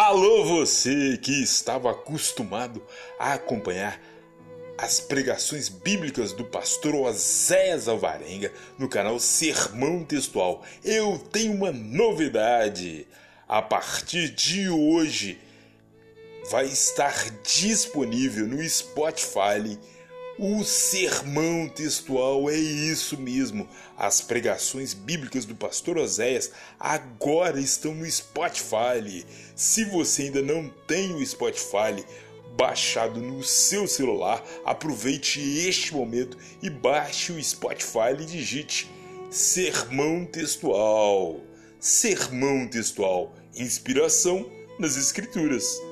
Alô, você que estava acostumado a acompanhar as pregações bíblicas do pastor Oséias Alvarenga no canal Sermão Textual. Eu tenho uma novidade. A partir de hoje vai estar disponível no Spotify o sermão textual é isso mesmo. As pregações bíblicas do pastor Oséias agora estão no Spotify. Se você ainda não tem o Spotify baixado no seu celular, aproveite este momento e baixe o Spotify e digite Sermão Textual. Sermão Textual, inspiração nas Escrituras.